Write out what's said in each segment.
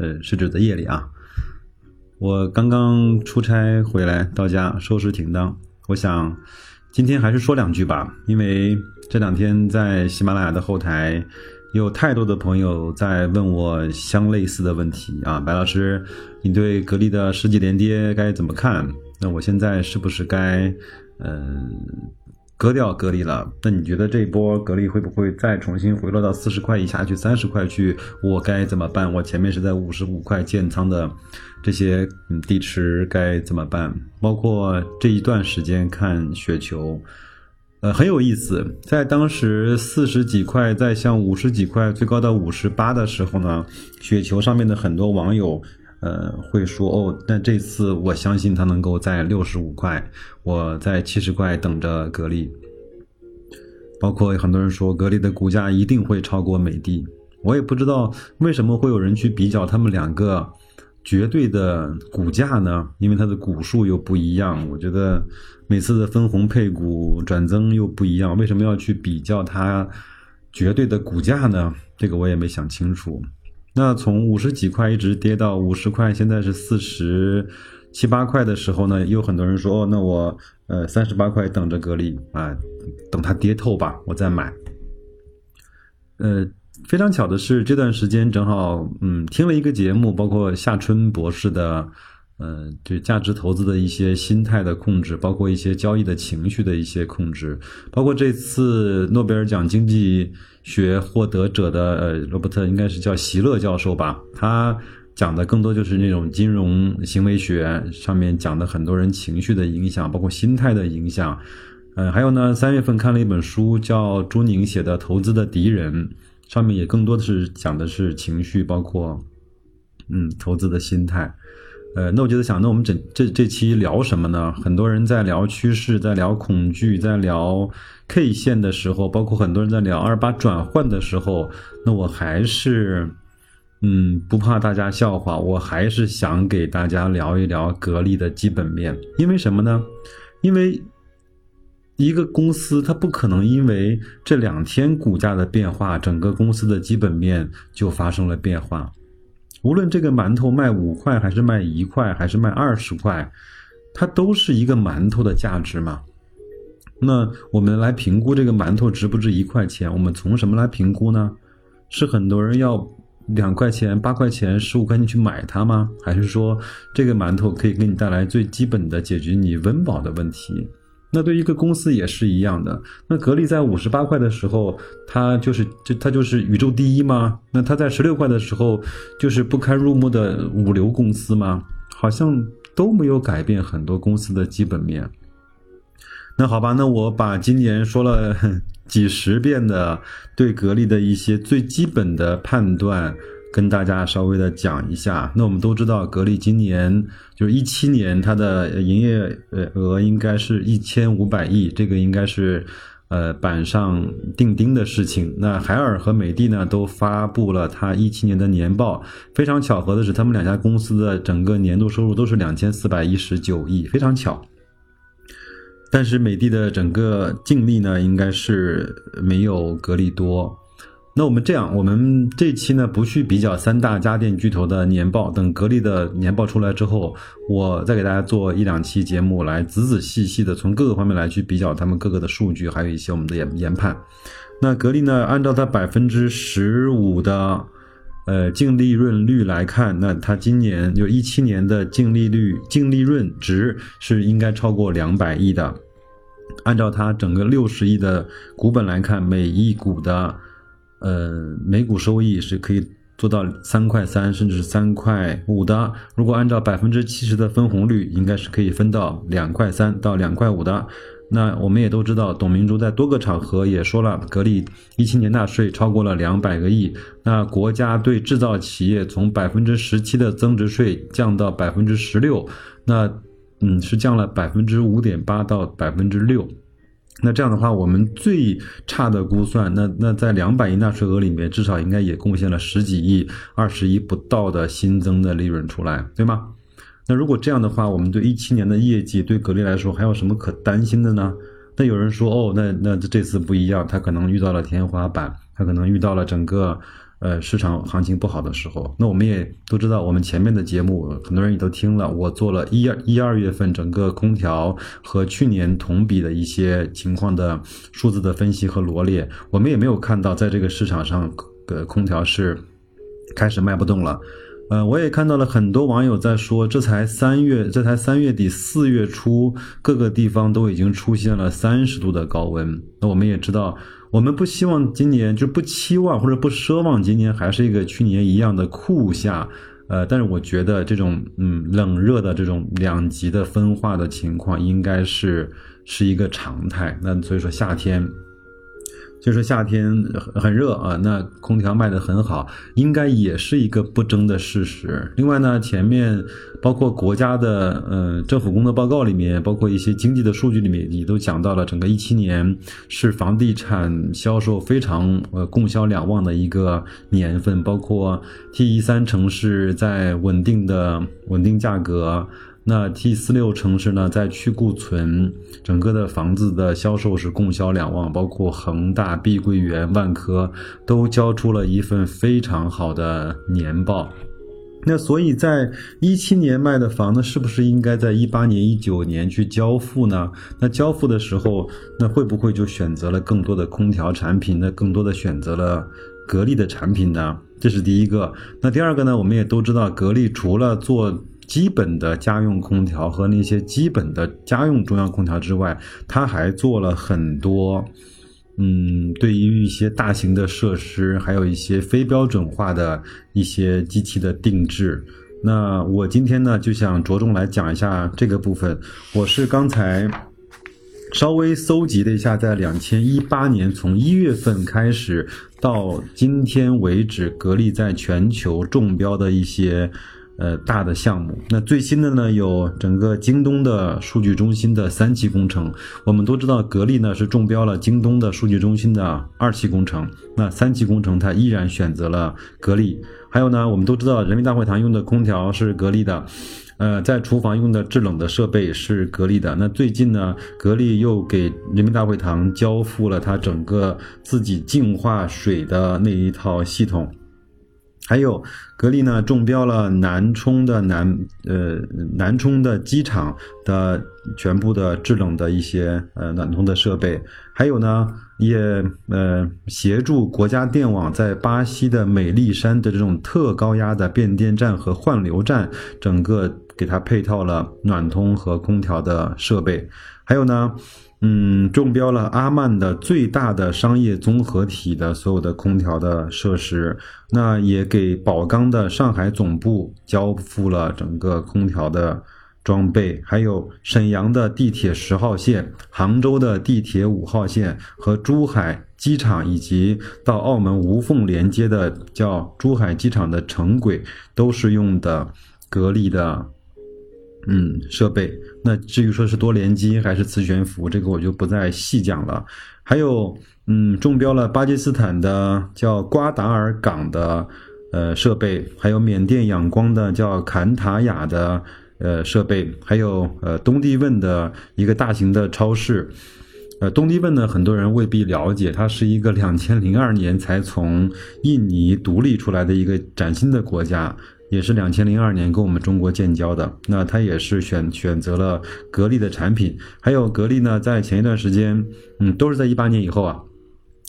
呃，是指的夜里啊。我刚刚出差回来到家收拾停当，我想今天还是说两句吧，因为这两天在喜马拉雅的后台有太多的朋友在问我相类似的问题啊，白老师，你对格力的十几连跌该怎么看？那我现在是不是该嗯？割掉格力了，那你觉得这波格力会不会再重新回落到四十块以下去、三十块去？我该怎么办？我前面是在五十五块建仓的，这些嗯地池该怎么办？包括这一段时间看雪球，呃很有意思，在当时四十几块再向五十几块，最高到五十八的时候呢，雪球上面的很多网友。呃，会说哦，那这次我相信它能够在六十五块，我在七十块等着格力。包括很多人说格力的股价一定会超过美的，我也不知道为什么会有人去比较他们两个绝对的股价呢？因为它的股数又不一样，我觉得每次的分红配股转增又不一样，为什么要去比较它绝对的股价呢？这个我也没想清楚。那从五十几块一直跌到五十块，现在是四十七八块的时候呢，有很多人说，哦，那我呃三十八块等着格力啊，等它跌透吧，我再买。呃，非常巧的是，这段时间正好嗯听了一个节目，包括夏春博士的。嗯，对价值投资的一些心态的控制，包括一些交易的情绪的一些控制，包括这次诺贝尔奖经济学获得者的呃罗伯特，应该是叫席勒教授吧，他讲的更多就是那种金融行为学上面讲的很多人情绪的影响，包括心态的影响。嗯，还有呢，三月份看了一本书，叫朱宁写的《投资的敌人》，上面也更多的是讲的是情绪，包括嗯投资的心态。呃，那我就在想，那我们整这这期聊什么呢？很多人在聊趋势，在聊恐惧，在聊 K 线的时候，包括很多人在聊二八转换的时候，那我还是，嗯，不怕大家笑话，我还是想给大家聊一聊格力的基本面。因为什么呢？因为一个公司它不可能因为这两天股价的变化，整个公司的基本面就发生了变化。无论这个馒头卖五块，还是卖一块，还是卖二十块，它都是一个馒头的价值嘛。那我们来评估这个馒头值不值一块钱？我们从什么来评估呢？是很多人要两块钱、八块钱、十五块钱去买它吗？还是说这个馒头可以给你带来最基本的解决你温饱的问题？那对一个公司也是一样的。那格力在五十八块的时候，它就是就它就是宇宙第一吗？那它在十六块的时候，就是不堪入目的五流公司吗？好像都没有改变很多公司的基本面。那好吧，那我把今年说了 几十遍的对格力的一些最基本的判断。跟大家稍微的讲一下，那我们都知道，格力今年就是一七年，它的营业呃额应该是一千五百亿，这个应该是呃板上钉钉的事情。那海尔和美的呢，都发布了它一七年的年报。非常巧合的是，他们两家公司的整个年度收入都是两千四百一十九亿，非常巧。但是美的的整个净利呢，应该是没有格力多。那我们这样，我们这期呢不去比较三大家电巨头的年报，等格力的年报出来之后，我再给大家做一两期节目，来仔仔细细的从各个方面来去比较他们各个的数据，还有一些我们的研研判。那格力呢，按照它百分之十五的呃净利润率来看，那它今年就一七年的净利率、净利润值是应该超过两百亿的。按照它整个六十亿的股本来看，每一股的。呃，每股收益是可以做到三块三，甚至是三块五的。如果按照百分之七十的分红率，应该是可以分到两块三到两块五的。那我们也都知道，董明珠在多个场合也说了，格力一七年纳税超过了两百个亿。那国家对制造企业从百分之十七的增值税降到百分之十六，那嗯是降了百分之五点八到百分之六。那这样的话，我们最差的估算，那那在两百亿纳税额里面，至少应该也贡献了十几亿、二十亿不到的新增的利润出来，对吗？那如果这样的话，我们对一七年的业绩对格力来说还有什么可担心的呢？那有人说，哦，那那这次不一样，它可能遇到了天花板，它可能遇到了整个呃市场行情不好的时候。那我们也都知道，我们前面的节目很多人也都听了，我做了一二一二月份整个空调和去年同比的一些情况的数字的分析和罗列，我们也没有看到在这个市场上的空调是开始卖不动了。呃，我也看到了很多网友在说，这才三月，这才三月底四月初，各个地方都已经出现了三十度的高温。那我们也知道，我们不希望今年就不期望或者不奢望今年还是一个去年一样的酷夏。呃，但是我觉得这种嗯冷热的这种两极的分化的情况应该是是一个常态。那所以说夏天。就是夏天很热啊，那空调卖的很好，应该也是一个不争的事实。另外呢，前面包括国家的呃政府工作报告里面，包括一些经济的数据里面，也都讲到了，整个一七年是房地产销售非常呃供销两旺的一个年份，包括 T 一三城市在稳定的稳定价格。那 T 四六城市呢，在去库存，整个的房子的销售是供销两旺，包括恒大、碧桂园、万科都交出了一份非常好的年报。那所以在一七年卖的房子，是不是应该在一八年、一九年去交付呢？那交付的时候，那会不会就选择了更多的空调产品？那更多的选择了格力的产品呢？这是第一个。那第二个呢？我们也都知道，格力除了做基本的家用空调和那些基本的家用中央空调之外，它还做了很多，嗯，对于一些大型的设施，还有一些非标准化的一些机器的定制。那我今天呢，就想着重来讲一下这个部分。我是刚才稍微搜集了一下，在两千一八年从一月份开始到今天为止，格力在全球中标的一些。呃，大的项目，那最新的呢，有整个京东的数据中心的三期工程。我们都知道，格力呢是中标了京东的数据中心的二期工程。那三期工程，它依然选择了格力。还有呢，我们都知道，人民大会堂用的空调是格力的，呃，在厨房用的制冷的设备是格力的。那最近呢，格力又给人民大会堂交付了它整个自己净化水的那一套系统。还有格力呢，中标了南充的南呃南充的机场的全部的制冷的一些呃暖通的设备，还有呢也呃协助国家电网在巴西的美丽山的这种特高压的变电站和换流站，整个给它配套了暖通和空调的设备，还有呢。嗯，中标了阿曼的最大的商业综合体的所有的空调的设施，那也给宝钢的上海总部交付了整个空调的装备，还有沈阳的地铁十号线、杭州的地铁五号线和珠海机场以及到澳门无缝连接的叫珠海机场的城轨，都是用的格力的。嗯，设备。那至于说是多联机还是磁悬浮，这个我就不再细讲了。还有，嗯，中标了巴基斯坦的叫瓜达尔港的呃设备，还有缅甸仰光的叫坎塔雅的呃设备，还有呃东帝汶的一个大型的超市。呃，东帝汶呢，很多人未必了解，它是一个两千零二年才从印尼独立出来的一个崭新的国家。也是两千零二年跟我们中国建交的，那它也是选选择了格力的产品，还有格力呢，在前一段时间，嗯，都是在一八年以后啊，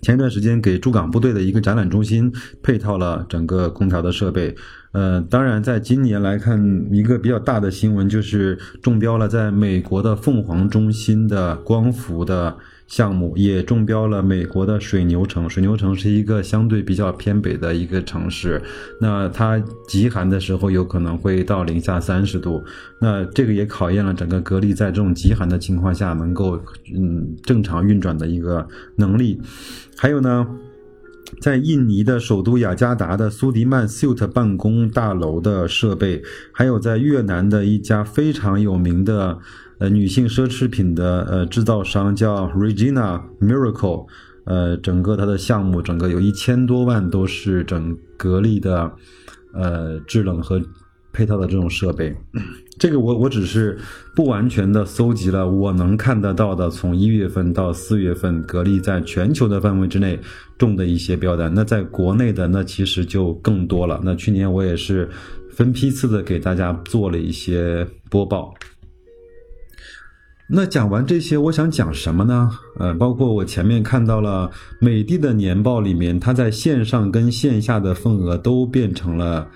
前一段时间给驻港部队的一个展览中心配套了整个空调的设备，呃，当然在今年来看，一个比较大的新闻就是中标了在美国的凤凰中心的光伏的。项目，也中标了美国的水牛城。水牛城是一个相对比较偏北的一个城市，那它极寒的时候有可能会到零下三十度，那这个也考验了整个格力在这种极寒的情况下能够嗯正常运转的一个能力。还有呢。在印尼的首都雅加达的苏迪曼 Suit 办公大楼的设备，还有在越南的一家非常有名的呃女性奢侈品的呃制造商叫 Regina Miracle，呃，整个它的项目整个有一千多万都是整格力的呃制冷和。配套的这种设备，这个我我只是不完全的搜集了我能看得到的，从一月份到四月份，格力在全球的范围之内中的一些标单。那在国内的那其实就更多了。那去年我也是分批次的给大家做了一些播报。那讲完这些，我想讲什么呢？呃，包括我前面看到了美的的年报里面，它在线上跟线下的份额都变成了。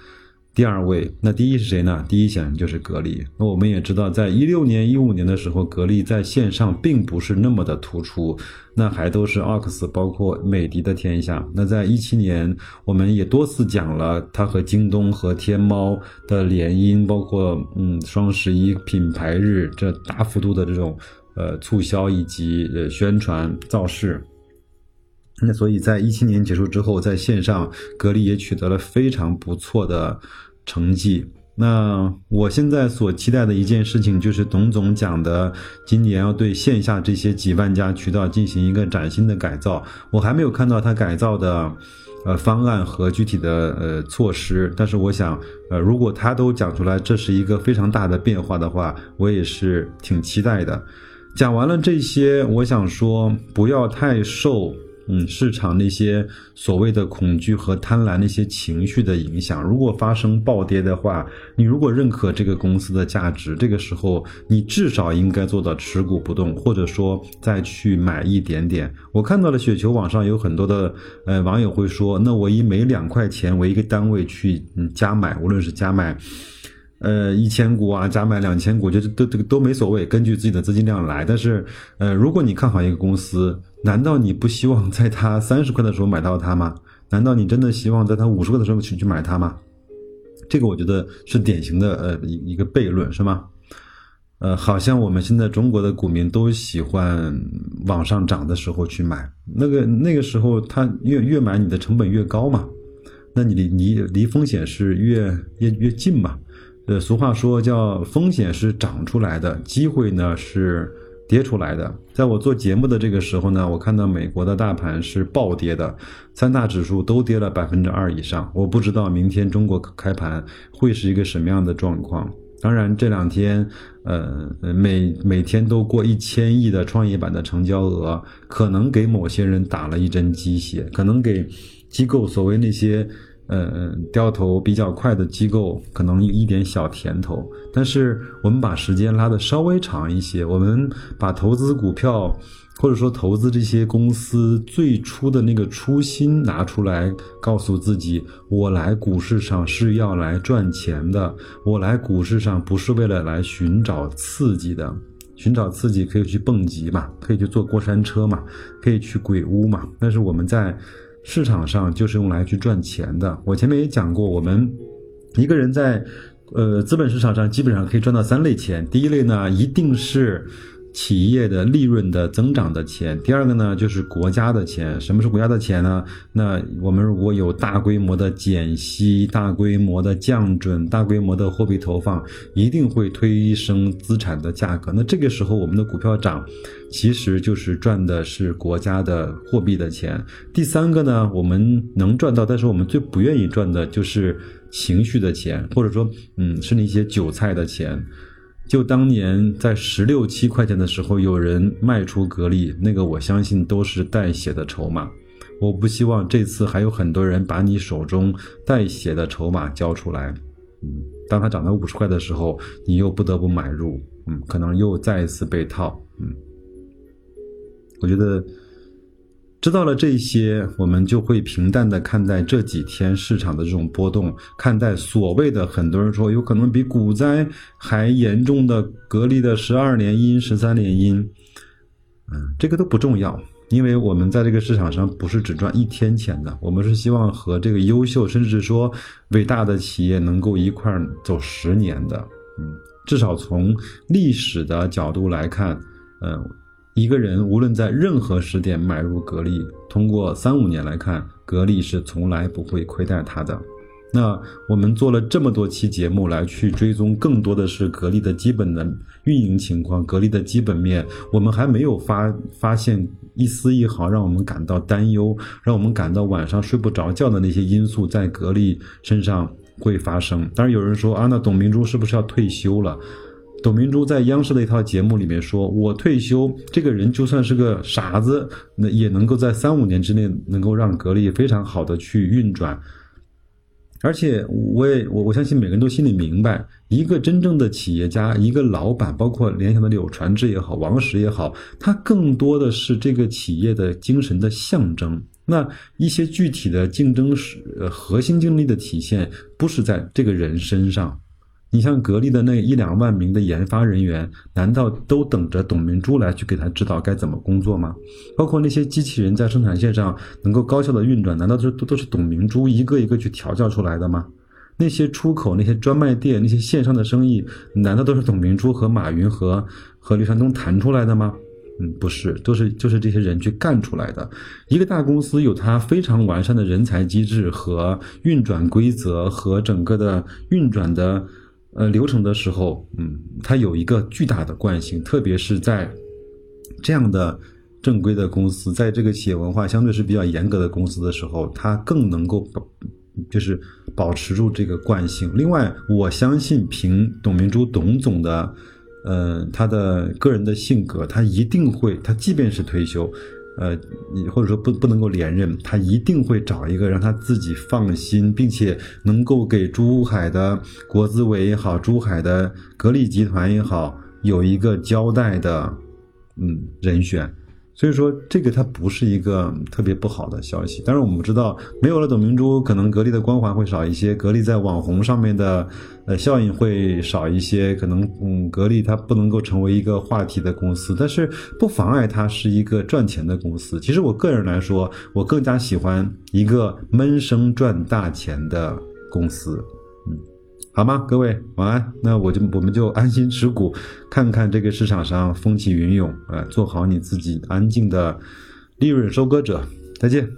第二位，那第一是谁呢？第一显然就是格力。那我们也知道，在一六年、一五年的时候，格力在线上并不是那么的突出，那还都是 OX，包括美的的天下。那在一七年，我们也多次讲了它和京东和天猫的联姻，包括嗯双十一品牌日这大幅度的这种呃促销以及呃宣传造势。那所以在一七年结束之后，在线上格力也取得了非常不错的。成绩。那我现在所期待的一件事情，就是董总讲的，今年要对线下这些几万家渠道进行一个崭新的改造。我还没有看到他改造的，呃方案和具体的呃措施。但是我想，呃，如果他都讲出来，这是一个非常大的变化的话，我也是挺期待的。讲完了这些，我想说，不要太受。嗯，市场那些所谓的恐惧和贪婪那些情绪的影响，如果发生暴跌的话，你如果认可这个公司的价值，这个时候你至少应该做到持股不动，或者说再去买一点点。我看到了雪球网上有很多的呃网友会说，那我以每两块钱为一个单位去嗯加买，无论是加买。呃，一千股啊，加买两千股，就是都这个都没所谓，根据自己的资金量来。但是，呃，如果你看好一个公司，难道你不希望在它 三十块的时候买到它吗？难道你真的希望在它五十块的时候去去买它吗？这个我觉得是典型的呃一一个悖论，是吗？呃，好像我们现在中国的股民都喜欢往上涨的时候去买，那个那个时候它越越买你的成本越高嘛，那你离离离风险是越越越近嘛。呃，俗话说叫风险是涨出来的，机会呢是跌出来的。在我做节目的这个时候呢，我看到美国的大盘是暴跌的，三大指数都跌了百分之二以上。我不知道明天中国开盘会是一个什么样的状况。当然这两天，呃，每每天都过一千亿的创业板的成交额，可能给某些人打了一针鸡血，可能给机构所谓那些。呃，掉头比较快的机构可能有一点小甜头，但是我们把时间拉的稍微长一些，我们把投资股票或者说投资这些公司最初的那个初心拿出来，告诉自己，我来股市上是要来赚钱的，我来股市上不是为了来寻找刺激的，寻找刺激可以去蹦极嘛，可以去坐过山车嘛，可以去鬼屋嘛，但是我们在。市场上就是用来去赚钱的。我前面也讲过，我们一个人在呃资本市场上基本上可以赚到三类钱。第一类呢，一定是。企业的利润的增长的钱，第二个呢就是国家的钱。什么是国家的钱呢？那我们如果有大规模的减息、大规模的降准、大规模的货币投放，一定会推升资产的价格。那这个时候我们的股票涨，其实就是赚的是国家的货币的钱。第三个呢，我们能赚到，但是我们最不愿意赚的就是情绪的钱，或者说，嗯，是那些韭菜的钱。就当年在十六七块钱的时候，有人卖出格力，那个我相信都是带血的筹码。我不希望这次还有很多人把你手中带血的筹码交出来。嗯，当它涨到五十块的时候，你又不得不买入，嗯，可能又再一次被套。嗯，我觉得。知道了这些，我们就会平淡的看待这几天市场的这种波动，看待所谓的很多人说有可能比股灾还严重的格力的十二连阴、十三连阴。嗯，这个都不重要，因为我们在这个市场上不是只赚一天钱的，我们是希望和这个优秀甚至说伟大的企业能够一块儿走十年的。嗯，至少从历史的角度来看，嗯，一个人无论在任何时点买入格力，通过三五年来看，格力是从来不会亏待他的。那我们做了这么多期节目来去追踪，更多的是格力的基本的运营情况，格力的基本面，我们还没有发发现一丝一毫让我们感到担忧，让我们感到晚上睡不着觉的那些因素在格力身上会发生。当然有人说啊，那董明珠是不是要退休了？董明珠在央视的一套节目里面说：“我退休，这个人就算是个傻子，那也能够在三五年之内能够让格力非常好的去运转。”而且，我也我我相信每个人都心里明白，一个真正的企业家，一个老板，包括联想的柳传志也好，王石也好，他更多的是这个企业的精神的象征。那一些具体的竞争是呃核心竞争力的体现，不是在这个人身上。你像格力的那一两万名的研发人员，难道都等着董明珠来去给他指导该怎么工作吗？包括那些机器人在生产线上能够高效的运转，难道都都都是董明珠一个一个去调教出来的吗？那些出口、那些专卖店、那些线上的生意，难道都是董明珠和马云和和刘强东谈出来的吗？嗯，不是，都是就是这些人去干出来的。一个大公司有它非常完善的人才机制和运转规则和整个的运转的。呃，流程的时候，嗯，它有一个巨大的惯性，特别是在这样的正规的公司，在这个企业文化相对是比较严格的公司的时候，它更能够保，就是保持住这个惯性。另外，我相信凭董明珠董总的，呃，他的个人的性格，他一定会，他即便是退休。呃，你或者说不不能够连任，他一定会找一个让他自己放心，并且能够给珠海的国资委也好，珠海的格力集团也好，有一个交代的，嗯，人选。所以说，这个它不是一个特别不好的消息。当然，我们知道，没有了董明珠，可能格力的光环会少一些，格力在网红上面的呃效应会少一些，可能嗯，格力它不能够成为一个话题的公司，但是不妨碍它是一个赚钱的公司。其实我个人来说，我更加喜欢一个闷声赚大钱的公司。嗯好吗，各位晚安。那我就我们就安心持股，看看这个市场上风起云涌，呃，做好你自己安静的利润收割者。再见。